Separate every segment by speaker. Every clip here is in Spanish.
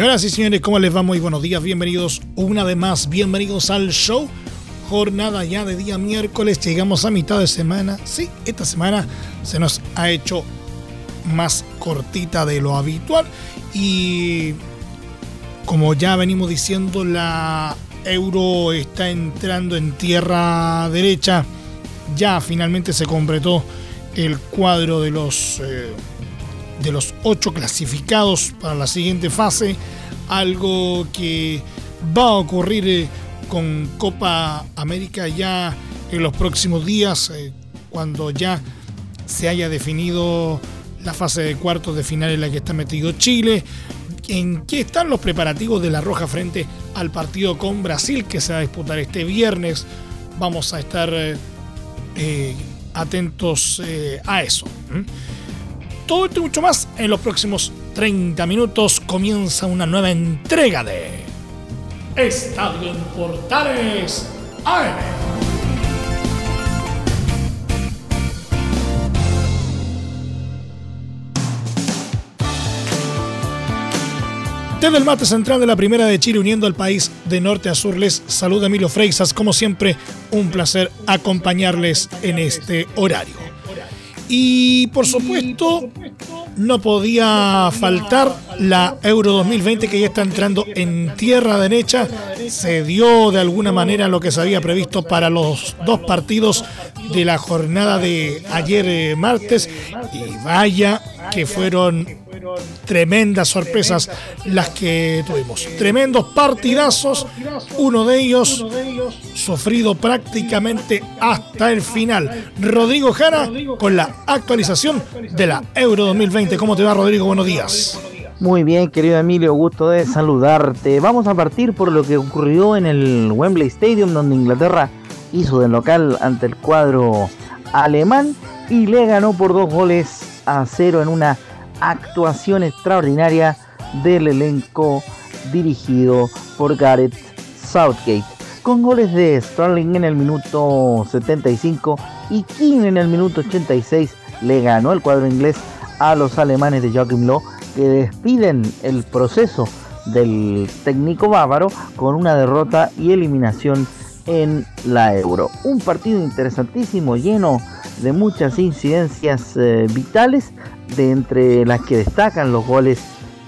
Speaker 1: Señoras y señores, ¿cómo les va? Muy buenos días, bienvenidos una vez más, bienvenidos al show. Jornada ya de día miércoles, llegamos a mitad de semana. Sí, esta semana se nos ha hecho más cortita de lo habitual y como ya venimos diciendo, la euro está entrando en tierra derecha ya finalmente se completó el cuadro de los, eh, de los ocho clasificados para la siguiente fase, algo que va a ocurrir eh, con Copa América ya en los próximos días, eh, cuando ya se haya definido la fase de cuartos de final en la que está metido Chile, en qué están los preparativos de la Roja frente al partido con Brasil que se va a disputar este viernes. Vamos a estar eh, atentos a eso. Todo esto y mucho más en los próximos 30 minutos comienza una nueva entrega de Estadio en Portales AM. Desde el mate central de la Primera de Chile, uniendo al país de norte a sur, les saluda Emilio Freixas. Como siempre, un placer acompañarles en este horario. Y por supuesto, no podía faltar la Euro 2020 que ya está entrando en tierra derecha. Se dio de alguna manera lo que se había previsto para los dos partidos de la jornada de ayer eh, martes. Y vaya que fueron tremendas sorpresas las que tuvimos. Tremendos partidazos, uno de ellos sufrido prácticamente hasta el final. Rodrigo Jara con la actualización de la Euro 2020. ¿Cómo te va Rodrigo? Buenos días.
Speaker 2: Muy bien, querido Emilio, gusto de saludarte. Vamos a partir por lo que ocurrió en el Wembley Stadium, donde Inglaterra hizo de local ante el cuadro alemán y le ganó por dos goles a cero en una actuación extraordinaria del elenco dirigido por Gareth Southgate. Con goles de Sterling en el minuto 75 y King en el minuto 86 le ganó el cuadro inglés a los alemanes de Joachim Low que despiden el proceso del técnico bávaro con una derrota y eliminación en la Euro. Un partido interesantísimo, lleno de muchas incidencias eh, vitales, de entre las que destacan los goles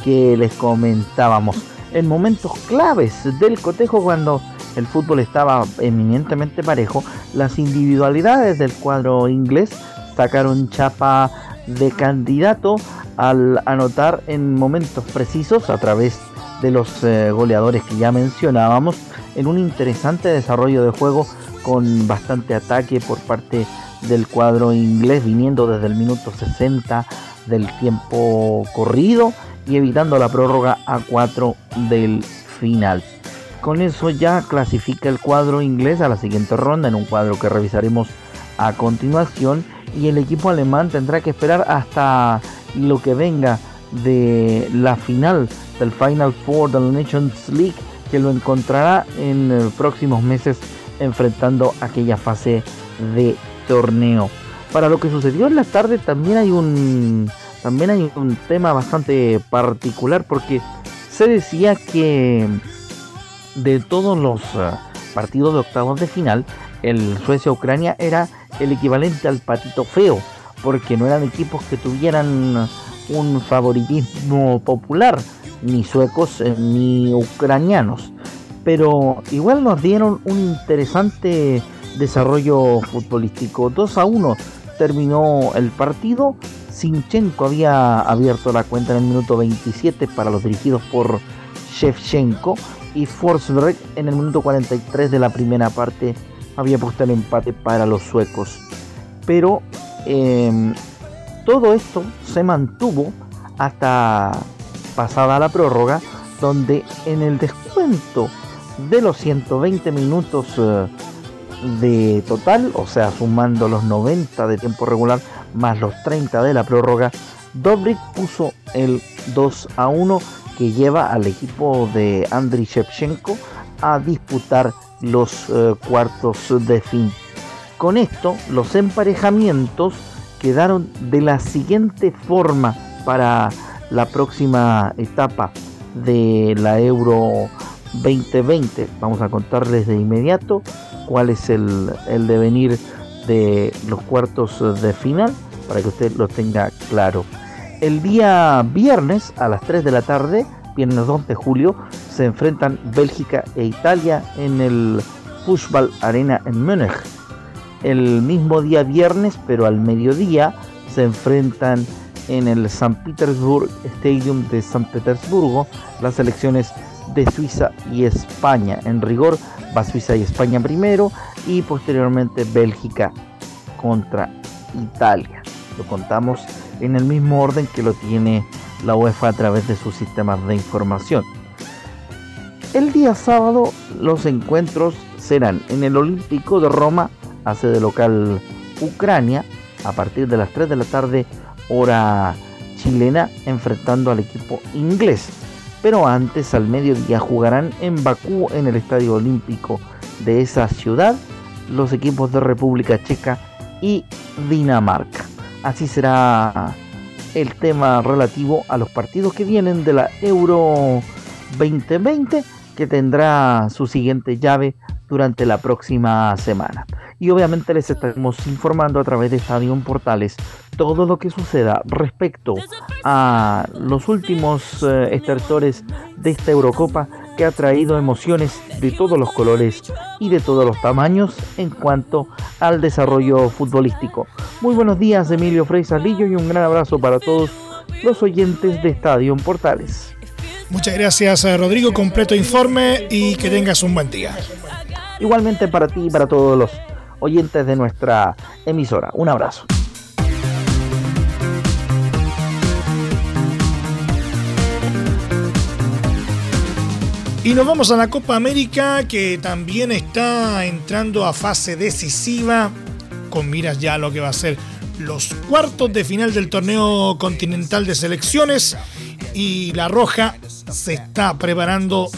Speaker 2: que les comentábamos. En momentos claves del cotejo cuando el fútbol estaba eminentemente parejo, las individualidades del cuadro inglés sacaron chapa de candidato al anotar en momentos precisos a través de los eh, goleadores que ya mencionábamos en un interesante desarrollo de juego con bastante ataque por parte del cuadro inglés viniendo desde el minuto 60 del tiempo corrido y evitando la prórroga a 4 del final. Con eso ya clasifica el cuadro inglés a la siguiente ronda en un cuadro que revisaremos a continuación y el equipo alemán tendrá que esperar hasta lo que venga de la final del Final Four de la Nations League que lo encontrará en eh, próximos meses enfrentando aquella fase de torneo. Para lo que sucedió en la tarde también hay un también hay un tema bastante particular porque se decía que de todos los eh, partidos de octavos de final, el Suecia-Ucrania era el equivalente al patito feo, porque no eran equipos que tuvieran un favoritismo popular, ni suecos eh, ni ucranianos. Pero igual nos dieron un interesante desarrollo futbolístico. 2 a 1 terminó el partido. Sinchenko había abierto la cuenta en el minuto 27 para los dirigidos por Shevchenko y Forsberg en el minuto 43 de la primera parte había puesto el empate para los suecos. Pero em, todo esto se mantuvo hasta pasada la prórroga, donde en el descuento de los 120 minutos eh, de total, o sea, sumando los 90 de tiempo regular más los 30 de la prórroga, Dobrik puso el 2 a 1 que lleva al equipo de Andriy Shevchenko a disputar los eh, cuartos de fin. Con esto, los emparejamientos quedaron de la siguiente forma para la próxima etapa de la Euro 2020. Vamos a contarles de inmediato cuál es el, el devenir de los cuartos de final para que usted lo tenga claro. El día viernes a las 3 de la tarde, viernes 2 de julio, se enfrentan Bélgica e Italia en el Fußball Arena en Múnich. El mismo día viernes, pero al mediodía, se enfrentan en el St. Petersburg Stadium de San Petersburgo las selecciones de Suiza y España. En rigor va Suiza y España primero y posteriormente Bélgica contra Italia. Lo contamos en el mismo orden que lo tiene la UEFA a través de sus sistemas de información. El día sábado los encuentros serán en el Olímpico de Roma, hace de local Ucrania, a partir de las 3 de la tarde, hora chilena, enfrentando al equipo inglés. Pero antes, al mediodía, jugarán en Bakú, en el Estadio Olímpico de esa ciudad, los equipos de República Checa y Dinamarca. Así será el tema relativo a los partidos que vienen de la Euro 2020 que tendrá su siguiente llave durante la próxima semana. Y obviamente les estaremos informando a través de Estadio Portales todo lo que suceda respecto a los últimos eh, estertores de esta Eurocopa que ha traído emociones de todos los colores y de todos los tamaños en cuanto al desarrollo futbolístico. Muy buenos días, Emilio Frey Salillo, y un gran abrazo para todos los oyentes de Estadio Portales.
Speaker 1: Muchas gracias, eh, Rodrigo. Completo informe y que tengas un buen día.
Speaker 2: Igualmente para ti y para todos los oyentes de nuestra emisora. Un abrazo.
Speaker 1: Y nos vamos a la Copa América que también está entrando a fase decisiva con miras ya a lo que va a ser los cuartos de final del torneo continental de selecciones y la Roja se está preparando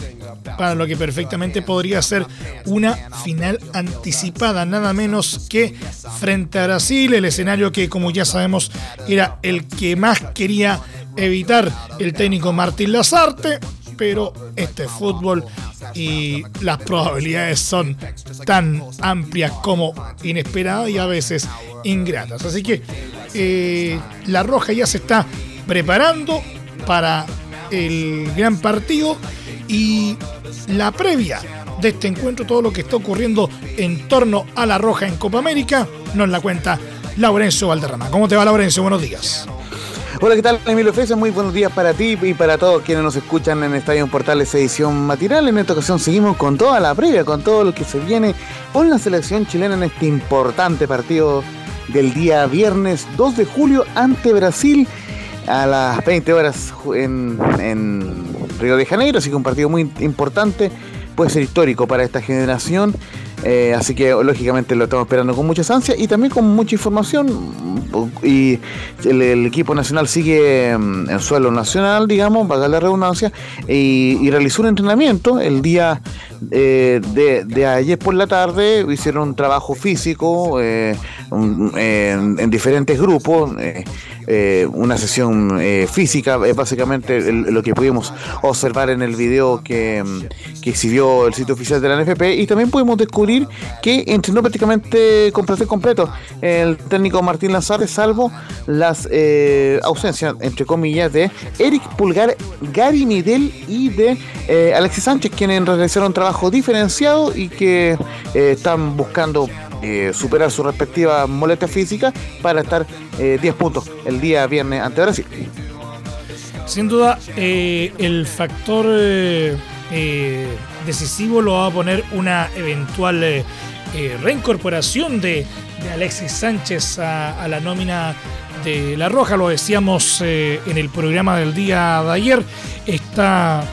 Speaker 1: para lo que perfectamente podría ser una final anticipada, nada menos que frente a Brasil, el escenario que como ya sabemos era el que más quería evitar el técnico Martín Lazarte, pero este fútbol y las probabilidades son tan amplias como inesperadas y a veces ingratas. Así que eh, la Roja ya se está preparando para el gran partido y la previa de este encuentro, todo lo que está ocurriendo en torno a la Roja en Copa América, nos la cuenta Laurencio Valderrama. ¿Cómo te va, Laurencio? Buenos días.
Speaker 3: Hola, ¿qué tal? Emilio Fresa, muy buenos días para ti y para todos quienes nos escuchan en Estadio Portales edición matinal. En esta ocasión seguimos con toda la previa, con todo lo que se viene con la selección chilena en este importante partido del día viernes 2 de julio ante Brasil a las 20 horas en Río de Janeiro, así que un partido muy importante, puede ser histórico para esta generación eh, así que lógicamente lo estamos esperando con muchas ansias y también con mucha información. Y el, equipo nacional sigue mm, en suelo nacional, digamos, para la redundancia, y, realizó un entrenamiento el día eh, de, ayer por la tarde. Hicieron un trabajo físico eh, en, diferentes grupos. Una sesión física, básicamente lo que pudimos observar en el video que, mm, que exhibió el sitio oficial de la NFP y también pudimos descubrir que entrenó prácticamente con completo el técnico Martín Lanzares, salvo las eh, ausencias, entre comillas, de Eric Pulgar, Gary Midel y de eh, Alexis Sánchez, quienes realizaron un trabajo diferenciado y que eh, están buscando superar su respectiva molestia física para estar 10 puntos el día viernes ante Brasil.
Speaker 1: Sin duda, el factor eh, decisivo lo va a poner una eventual eh, eh, reincorporación de, Alexis Sánchez a, la nómina de La Roja, lo decíamos eh, en el programa del día de ayer, está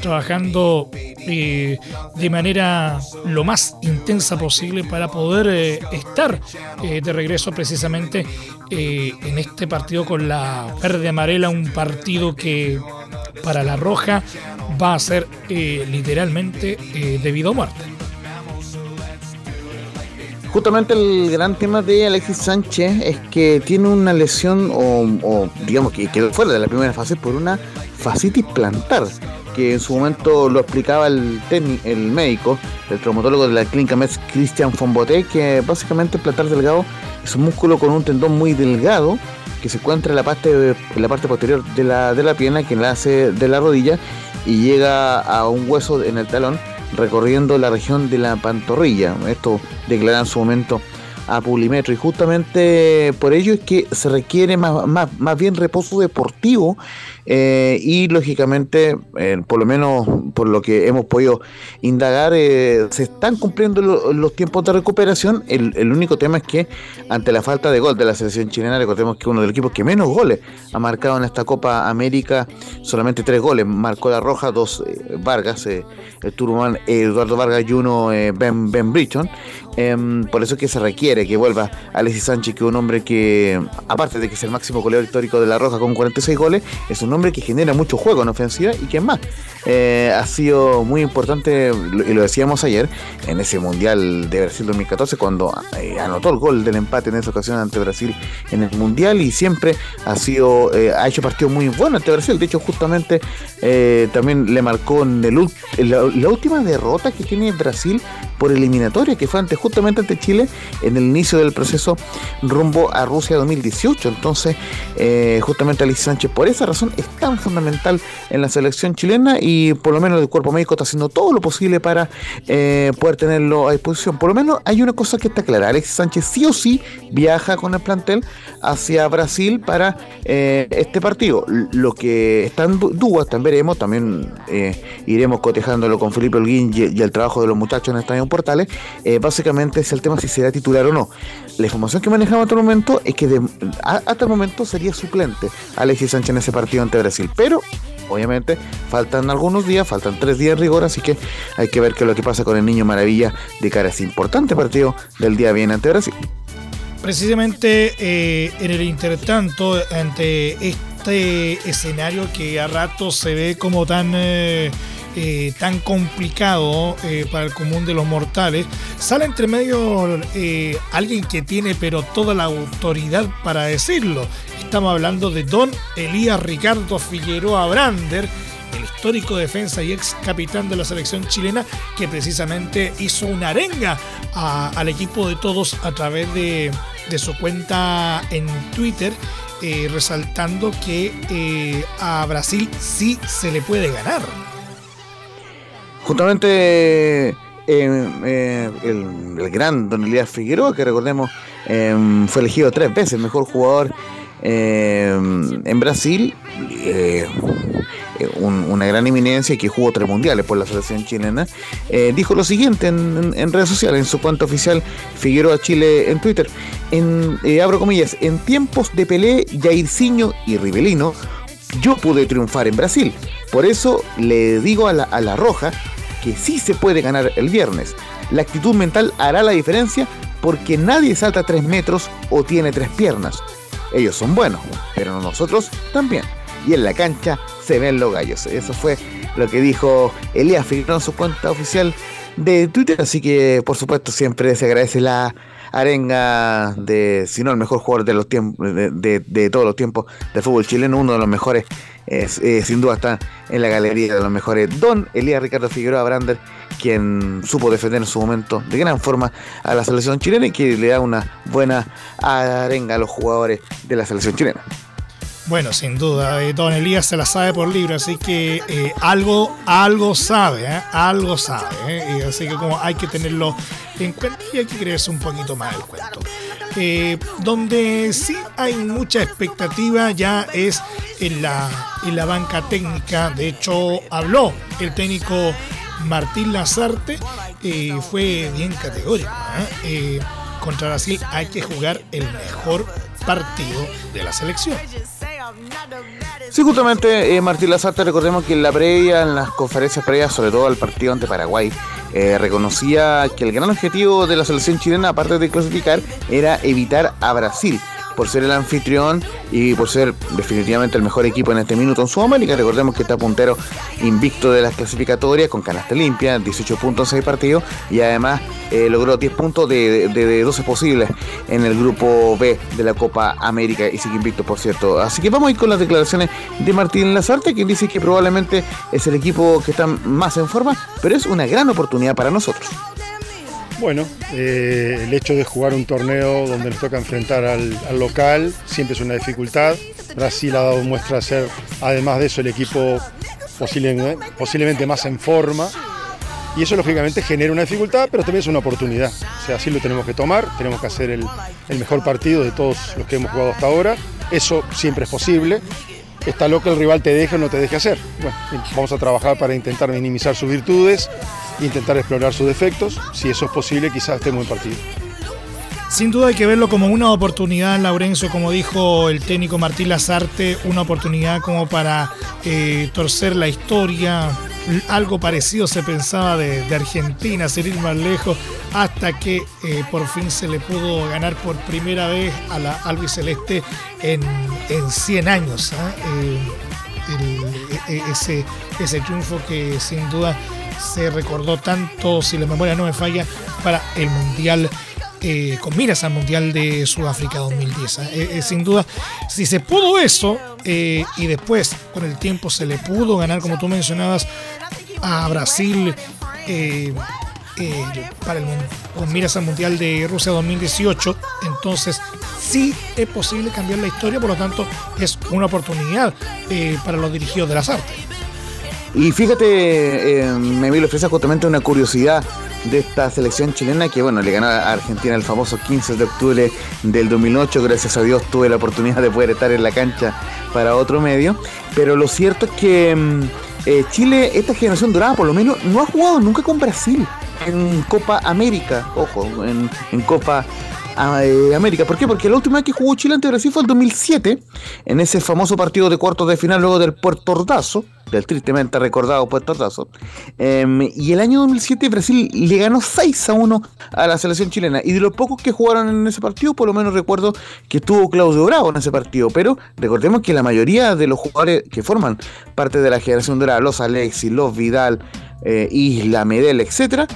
Speaker 1: trabajando eh, de manera lo más intensa posible para poder eh, estar de regreso precisamente en este partido con la verde amarela, un partido que para la roja va a ser literalmente debido a muerte.
Speaker 3: Justamente el gran tema de Alexis Sánchez es que tiene una lesión o, digamos que quedó fuera de la primera fase por una fascitis plantar que en su momento lo explicaba el, el médico, el traumatólogo de la clínica MES, Christian Fonboté, que básicamente el plantar delgado es un músculo con un tendón muy delgado que se encuentra en la parte, en la parte posterior de la, de la pierna, que enlace de la rodilla y llega a un hueso en el talón recorriendo la región de la pantorrilla. Esto declara en su momento a Pulimetro y justamente por ello es que se requiere más, más bien reposo deportivo eh, y lógicamente, eh, por lo menos por lo que hemos podido indagar, eh, se están cumpliendo los tiempos de recuperación. El, único tema es que ante la falta de gol de la selección chilena, recordemos que uno de los equipos que menos goles ha marcado en esta Copa América, solamente tres goles, marcó la Roja, dos Vargas, el Turman Eduardo Vargas y uno Ben, ben Bridgeton. Em, por eso es que se requiere que vuelva Alexis Sánchez, que es un hombre que, aparte de que es el máximo goleador histórico de la Roja con 46 goles, es un hombre que genera mucho juego en ofensiva y que más, eh, ha sido muy importante, y lo decíamos ayer, en ese Mundial de Brasil 2014, cuando eh, anotó el gol del empate en esa ocasión ante Brasil en el Mundial y siempre ha sido, eh, ha hecho partido muy bueno ante Brasil. De hecho, justamente también le marcó en la, última derrota que tiene Brasil por eliminatoria, que fue ante, justamente ante Chile en el inicio del proceso rumbo a Rusia 2018. Entonces, justamente Alicia Sánchez, por esa razón, es tan fundamental en la selección chilena y por lo menos el cuerpo médico está haciendo todo lo posible para eh, poder tenerlo a disposición. Por lo menos hay una cosa que está clara, Alexis Sánchez sí o sí viaja con el plantel hacia Brasil para eh, este partido. Lo que está en duda, también veremos, también eh, iremos cotejándolo con Felipe Holguín y, el trabajo de los muchachos en Estadio Portales, básicamente es el tema si será titular o no. La información que manejamos hasta el momento es que hasta el momento sería suplente Alexis Sánchez en ese partido Brasil, pero obviamente faltan algunos días, faltan tres días en rigor, así que hay que ver qué es lo que pasa con el Niño Maravilla de cara a ese importante partido del día bien ante Brasil.
Speaker 1: Precisamente eh, en el intertanto, ante este escenario que a rato se ve como tan... Eh, eh, tan complicado para el común de los mortales, sale entre medio alguien que tiene pero toda la autoridad para decirlo, Estamos hablando de don Elías Ricardo Figueroa Brander, el histórico defensa y ex capitán de la selección chilena, que precisamente hizo una arenga al equipo de todos a través de, su cuenta en Twitter, eh, resaltando que eh, a Brasil sí se le puede ganar.
Speaker 3: Justamente eh, el, gran Don Elías Figueroa, que recordemos fue elegido tres veces mejor jugador eh, en Brasil, eh, una gran eminencia que jugó tres mundiales por la selección chilena, eh, dijo lo siguiente en, redes sociales, en su cuenta oficial Figueroa Chile en Twitter. En, abro comillas, en tiempos de Pelé, Jairzinho y Rivelino, yo pude triunfar en Brasil. Por eso le digo a la, a la Roja que sí se puede ganar el viernes. La actitud mental hará la diferencia porque nadie salta tres metros o tiene tres piernas. Ellos son buenos, pero nosotros también. Y en la cancha se ven los gallos. Eso fue lo que dijo Elías Figueroa en su cuenta oficial de Twitter. Así que, por supuesto, siempre se agradece la arenga de, si no el mejor jugador de los tiempos, de, todos los tiempos del fútbol chileno, uno de los mejores, sin duda está en la galería de los mejores, Don Elías Ricardo Figueroa Brander, quien supo defender en su momento de gran forma a la selección chilena y que le da una buena arenga a los jugadores de la selección chilena.
Speaker 1: Bueno, sin duda, eh, Don Elías se la sabe por libro, así que eh, algo, algo sabe, ¿eh? algo sabe, así que como hay que tenerlo en cuenta y hay que creerse un poquito más el cuento. donde sí hay mucha expectativa ya es en la, en la banca técnica, de hecho habló el técnico Martín Lazarte, fue bien categórico. contra Brasil hay que jugar el mejor partido de la selección.
Speaker 3: Sí, justamente eh, Martín Lazarte, recordemos que en la previa, en las conferencias previas, sobre todo al partido ante Paraguay, eh, reconocía que el gran objetivo de la selección chilena, aparte de clasificar, era evitar a Brasil por ser el anfitrión y por ser definitivamente el mejor equipo en este minuto en Sudamérica. Recordemos que está puntero invicto de las clasificatorias con canasta limpia, 18 puntos en 6 partidos y además eh, logró 10 puntos de, de, 12 posibles en el grupo B de la Copa América y sigue invicto, por cierto. Así que vamos a ir con las declaraciones de Martín Lazarte, quien dice que probablemente es el equipo que está más en forma, pero es una gran oportunidad para nosotros.
Speaker 4: Bueno, eh, el hecho de jugar un torneo donde nos toca enfrentar al, local siempre es una dificultad. Brasil ha dado muestra de ser, además de eso, el equipo posiblemente más en forma. Y eso lógicamente genera una dificultad, pero también es una oportunidad. O sea, así lo tenemos que tomar, tenemos que hacer el, el mejor partido de todos los que hemos jugado hasta ahora. Eso siempre es posible está lo que el rival te deje o no te deje hacer. Bueno, vamos a trabajar para intentar minimizar sus virtudes intentar explorar sus defectos. Si eso es posible, quizás esté muy partido.
Speaker 1: Sin duda hay que verlo como una oportunidad, Laurencio, como dijo el técnico Martín Lazarte, una oportunidad como para eh, torcer la historia. Algo parecido se pensaba de, Argentina, sin más lejos, hasta que eh, por fin se le pudo ganar por primera vez a la albiceleste en, en 100 años. ¿ah? Eh, e, e, ese, ese triunfo que sin duda se recordó tanto, si la memoria no me falla, para el Mundial. Eh, con miras al Mundial de Sudáfrica 2010. ¿eh? Eh, sin duda, si se pudo eso y después con el tiempo se le pudo ganar, como tú mencionabas, a Brasil para el, con miras al Mundial de Rusia 2018, entonces sí es posible cambiar la historia, por lo tanto es una oportunidad para los dirigidos de las artes.
Speaker 3: Y fíjate, eh, me ofrece justamente una curiosidad de esta selección chilena que, bueno, le ganó a Argentina el famoso 15 de octubre del 2008. Gracias a Dios tuve la oportunidad de poder estar en la cancha para otro medio. Pero lo cierto es que mm, eh, Chile, esta generación dorada, por lo menos, no ha jugado nunca con Brasil en Copa América. Ojo, en, en Copa eh, América. ¿Por qué? Porque la última vez que jugó Chile ante Brasil fue en 2007, en ese famoso partido de cuartos de final luego del Puerto Ordazo, del tristemente recordado Puerto Ordazo. Em, y el año 2007 Brasil le ganó 6 a 1 a la selección chilena. Y de los pocos que jugaron en ese partido, por lo menos recuerdo que estuvo Claudio Bravo en ese partido. Pero recordemos que la mayoría de los jugadores que forman parte de la generación dorada, los Alexis, los Vidal, eh, Isla, Medel, etcétera,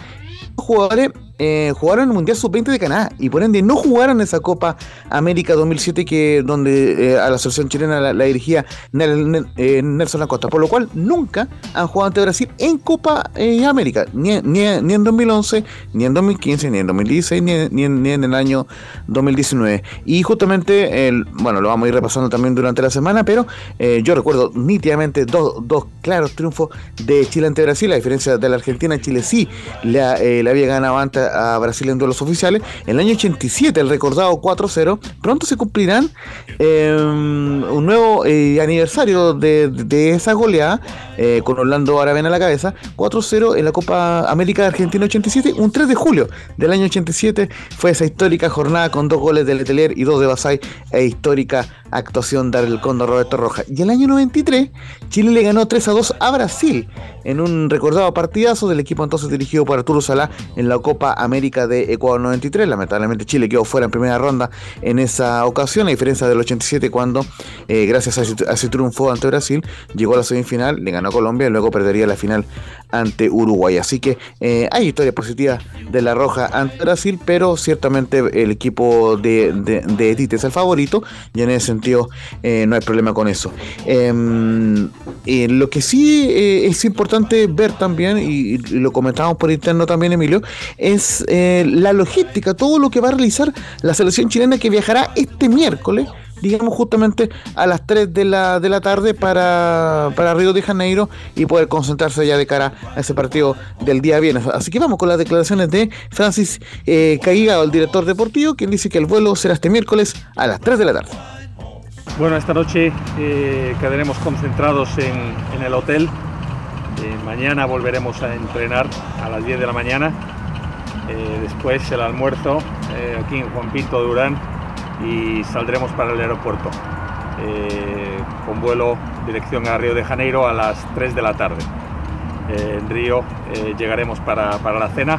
Speaker 3: jugadores eh, jugaron el Mundial Sub-20 de Canadá y por ende no jugaron esa Copa América 2007 que donde eh, a la selección chilena la, dirigía eh, Nelson Acosta, por lo cual nunca han jugado ante Brasil en Copa América, ni, en 2011, ni en 2015, ni en 2016, ni, en, el año 2019. Y justamente, el, bueno, lo vamos a ir repasando también durante la semana, pero yo recuerdo nítidamente dos, dos, claros triunfos de Chile ante Brasil, a diferencia de la Argentina, Chile sí le, le había ganado antes a Brasil en duelos oficiales. En el año 87, el recordado 4-0. Pronto se cumplirán em, un nuevo eh, aniversario de, esa goleada, eh, con Orlando Aravena a la cabeza. 4-0 en la Copa América de Argentina 87. Un 3 de julio del año 87 fue esa histórica jornada con dos goles de Letelier y dos de Basay e histórica actuación del Cóndor Roberto Roja. Y el año 93, Chile le ganó 3 a 2 a Brasil en un recordado partidazo del equipo entonces dirigido por Arturo Salá en la Copa América de Ecuador 93. Lamentablemente Chile quedó fuera en primera ronda en esa ocasión, a diferencia del 87 cuando, eh, gracias a ese, triunfo ante Brasil, llegó a la semifinal, le ganó a Colombia y luego perdería la final ante Uruguay. Así que eh, hay historia positiva de la Roja ante Brasil, pero ciertamente el equipo de, de, Tite es el favorito y en ese sentido eh, no hay problema con eso. Em, lo que sí es importante ver también, y, lo comentamos por interno también, Emilio, es eh, la logística, todo lo que va a realizar la selección chilena que viajará este miércoles digamos justamente a las 3 de la, de la tarde para, para Río de Janeiro y poder concentrarse ya de cara a ese partido del día viernes. Así que vamos con las declaraciones de Francis eh, el director deportivo, quien dice que el vuelo será este miércoles a las 3 de la tarde.
Speaker 5: Bueno, esta noche eh, quedaremos concentrados en, en el hotel eh, mañana volveremos a entrenar a las 10 de la mañana. Eh, después el almuerzo aquí en Juan Pinto Durán y saldremos para el aeropuerto eh, con vuelo dirección a Río de Janeiro a las 3 de la tarde. Eh, en Río eh, llegaremos para, para, la cena.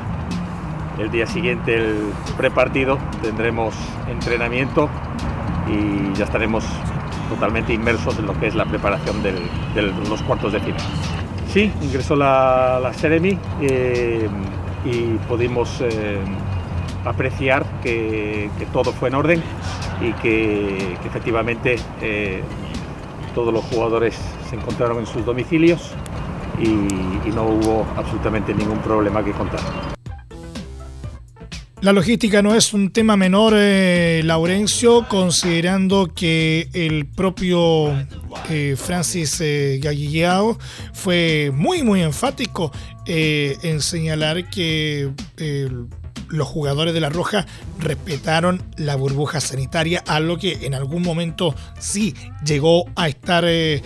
Speaker 5: El día siguiente, el prepartido, tendremos entrenamiento y ya estaremos totalmente inmersos en lo que es la preparación de los cuartos de final. Sí, ingresó la, la Seremi y pudimos apreciar que, todo fue en orden y que, efectivamente eh, todos los jugadores se encontraron en sus domicilios y, no hubo absolutamente ningún problema que contar.
Speaker 1: La logística no es un tema menor, eh, Laurencio, considerando que el propio eh, Francis eh, fue muy, muy enfático en señalar que los jugadores de la Roja respetaron la burbuja sanitaria, algo que en algún momento sí llegó a estar eh,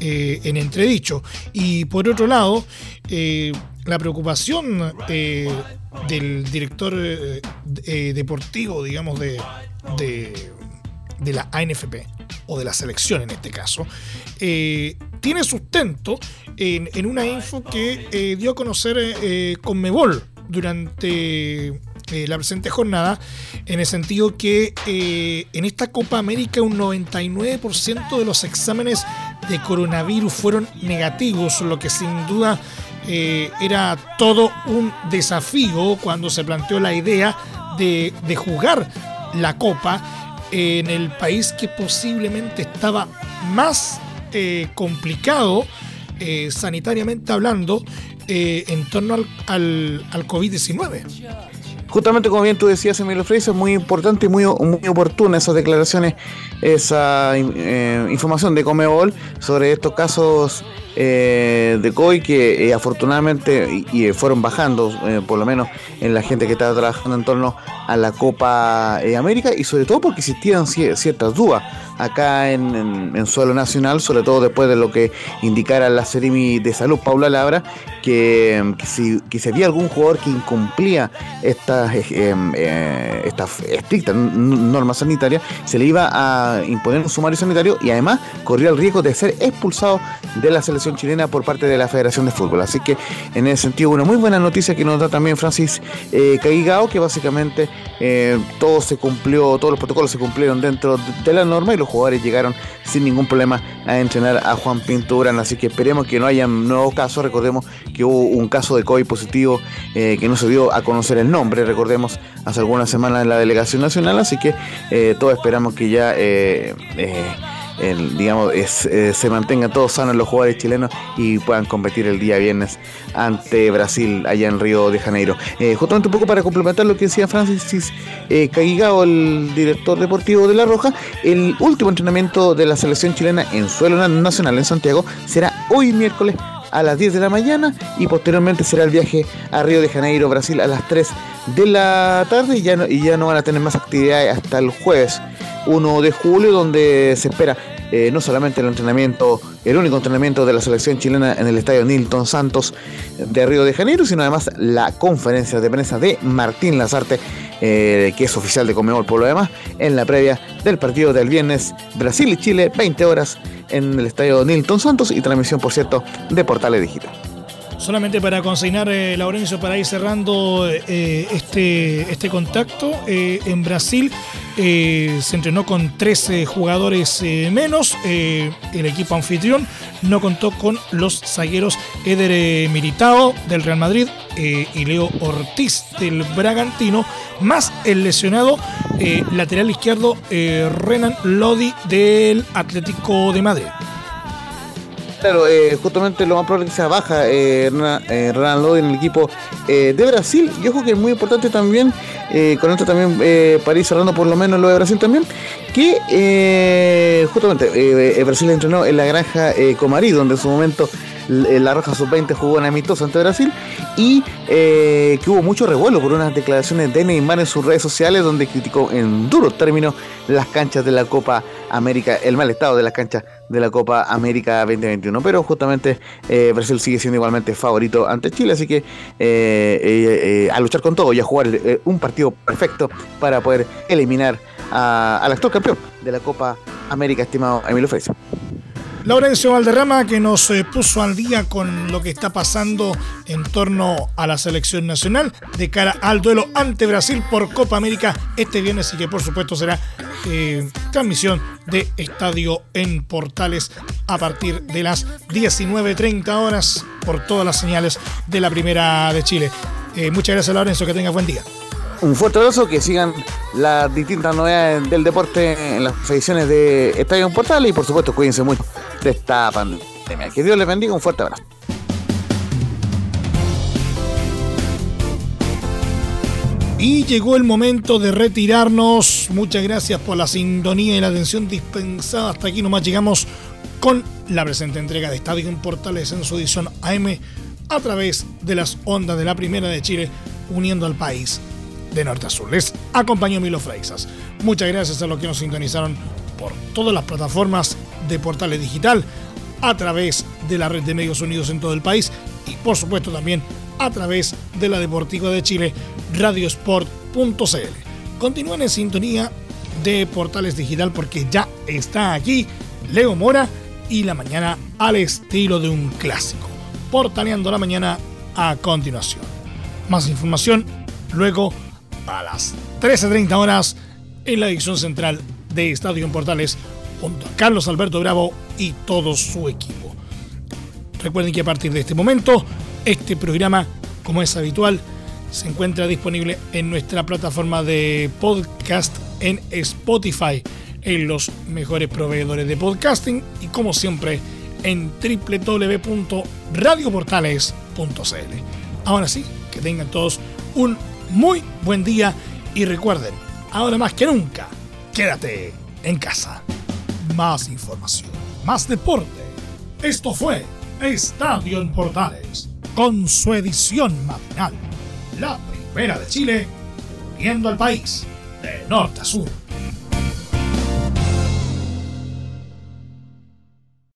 Speaker 1: eh, en entredicho. Y por otro lado, eh, la preocupación del director deportivo, digamos, de, de, la ANFP, o de la selección en este caso, tiene sustento en, en, una info que dio a conocer Conmebol durante eh, la presente jornada, en el sentido que eh, en esta Copa América un 99% de los exámenes de coronavirus fueron negativos, lo que sin duda eh, era todo un desafío cuando se planteó la idea de, de jugar la Copa en el país que posiblemente estaba más complicado sanitariamente hablando eh, en torno al, al, al COVID-19
Speaker 3: justamente como bien tú decías, Emilio Freire, es muy importante y muy, muy oportuna esas declaraciones, esa eh, información de Comebol sobre estos casos eh, de COVID que eh, afortunadamente y, fueron bajando, por lo menos en la gente que estaba trabajando en torno a la Copa América y sobre todo porque existían ciertas dudas acá en, suelo nacional, sobre todo después de lo que indicara la Serimi de Salud, Paula Labra, que, si, que había algún jugador que incumplía estas, eh, eh, estas estrictas normas sanitarias, se le iba a imponer un sumario sanitario y además corría el riesgo de ser expulsado de la selección chilena por parte de la Federación de Fútbol. Así que en ese sentido, una muy buena noticia que nos da también Francis eh, Caigao, que básicamente eh, todo se cumplió, todos los protocolos se cumplieron dentro de la norma y los jugadores llegaron sin ningún problema a entrenar a Juan Pinturán. Así que esperemos que no haya nuevos casos. Recordemos que hubo un caso de COVID positivo eh, que no se dio a conocer el nombre, recordemos, hace algunas semanas en la delegación nacional. Así que eh, todos esperamos que ya digamos, eh, se mantengan todos sanos los jugadores chilenos y puedan competir el día viernes ante Brasil allá en Río de Janeiro. Eh, justamente un poco para complementar lo que decía Francis eh, el director deportivo de La Roja, el último entrenamiento de la selección chilena en suelo nacional en Santiago será hoy miércoles a las 10 de la mañana y posteriormente será el viaje a Río de Janeiro, Brasil a las 3 de la tarde y ya no, y ya no van a tener más actividades hasta el jueves 1 de julio donde se espera eh, no solamente el entrenamiento, el único entrenamiento de la selección chilena en el estadio Nilton Santos de Río de Janeiro, sino además la conferencia de prensa de Martín Lazarte, eh, que es oficial de Comebol por lo demás, en la previa del partido del viernes Brasil y Chile, 20 horas en el estadio Nilton Santos y transmisión, por cierto, de Portales Digital.
Speaker 1: Solamente para consignar, eh, Laurencio, para ir cerrando eh, este, este contacto, eh, en Brasil se entrenó con 13 jugadores menos. el equipo anfitrión no contó con los zagueros Eder Militao del Real Madrid y Leo Ortiz del Bragantino, más el lesionado lateral izquierdo Renan Lodi del Atlético de Madrid.
Speaker 3: Claro, eh, justamente lo más probable que sea baja eh, eh en el equipo eh, de Brasil. Y ojo que es muy importante también, con esto también para ir cerrando por lo menos lo de Brasil también, que justamente Brasil entrenó en la granja Comarí, donde en su momento la Roja Sub-20 jugó en amistoso ante Brasil y que hubo mucho revuelo por unas declaraciones de Neymar en sus redes sociales donde criticó en duros términos las canchas de la Copa América, el mal estado de las canchas de la Copa América 2021. Pero justamente eh, Brasil sigue siendo igualmente favorito ante Chile, así que eh, eh, a luchar con todo y a jugar un partido perfecto para poder eliminar al actor campeón de la Copa América, estimado Emilio.
Speaker 1: Laurencio Valderrama que nos eh, puso al día con lo que está pasando en torno a la selección nacional de cara al duelo ante Brasil por Copa América este viernes y que por supuesto será eh, transmisión de Estadio en Portales a partir de las 19.30 horas por todas las señales de la Primera de Chile. Eh, muchas gracias Laurencio, que tenga buen día
Speaker 3: un fuerte abrazo, que sigan las distintas novedades del deporte en las ediciones de Estadio Portal y por supuesto cuídense mucho de esta pandemia. Que Dios les bendiga, un fuerte abrazo.
Speaker 1: Y llegó el momento de retirarnos. Muchas gracias por la sintonía y la atención dispensada. Hasta aquí nomás llegamos con la presente entrega de Estadio Portales en su edición AM a través de las ondas de la Primera de Chile, uniendo al país de norte a sur. Les acompañó Milo Freixas. Muchas gracias a los que nos sintonizaron por todas las plataformas de Portales Digital, a través de la red de medios unidos en todo el país y por supuesto también a través de la Deportiva de Chile, radiosport.cl. Continúen en sintonía de Portales Digital porque ya está aquí Leo Mora y la mañana al estilo de un clásico. Portaleando la mañana a continuación. Más información luego a las 13.30 horas en la edición central de Estadio en Portales junto a Carlos Alberto Bravo y todo su equipo. Recuerden que a partir de este momento, este programa, como es habitual, se encuentra disponible en nuestra plataforma de podcast en Spotify, en los mejores proveedores de podcasting y como siempre en www.radioportales.cl. Ahora sí, que tengan todos un muy buen día y recuerden, ahora más que nunca, quédate en casa. Más información, más deporte. Esto fue Estadio en Portales, con su edición matinal. La primera de Chile, viendo al país de norte a sur.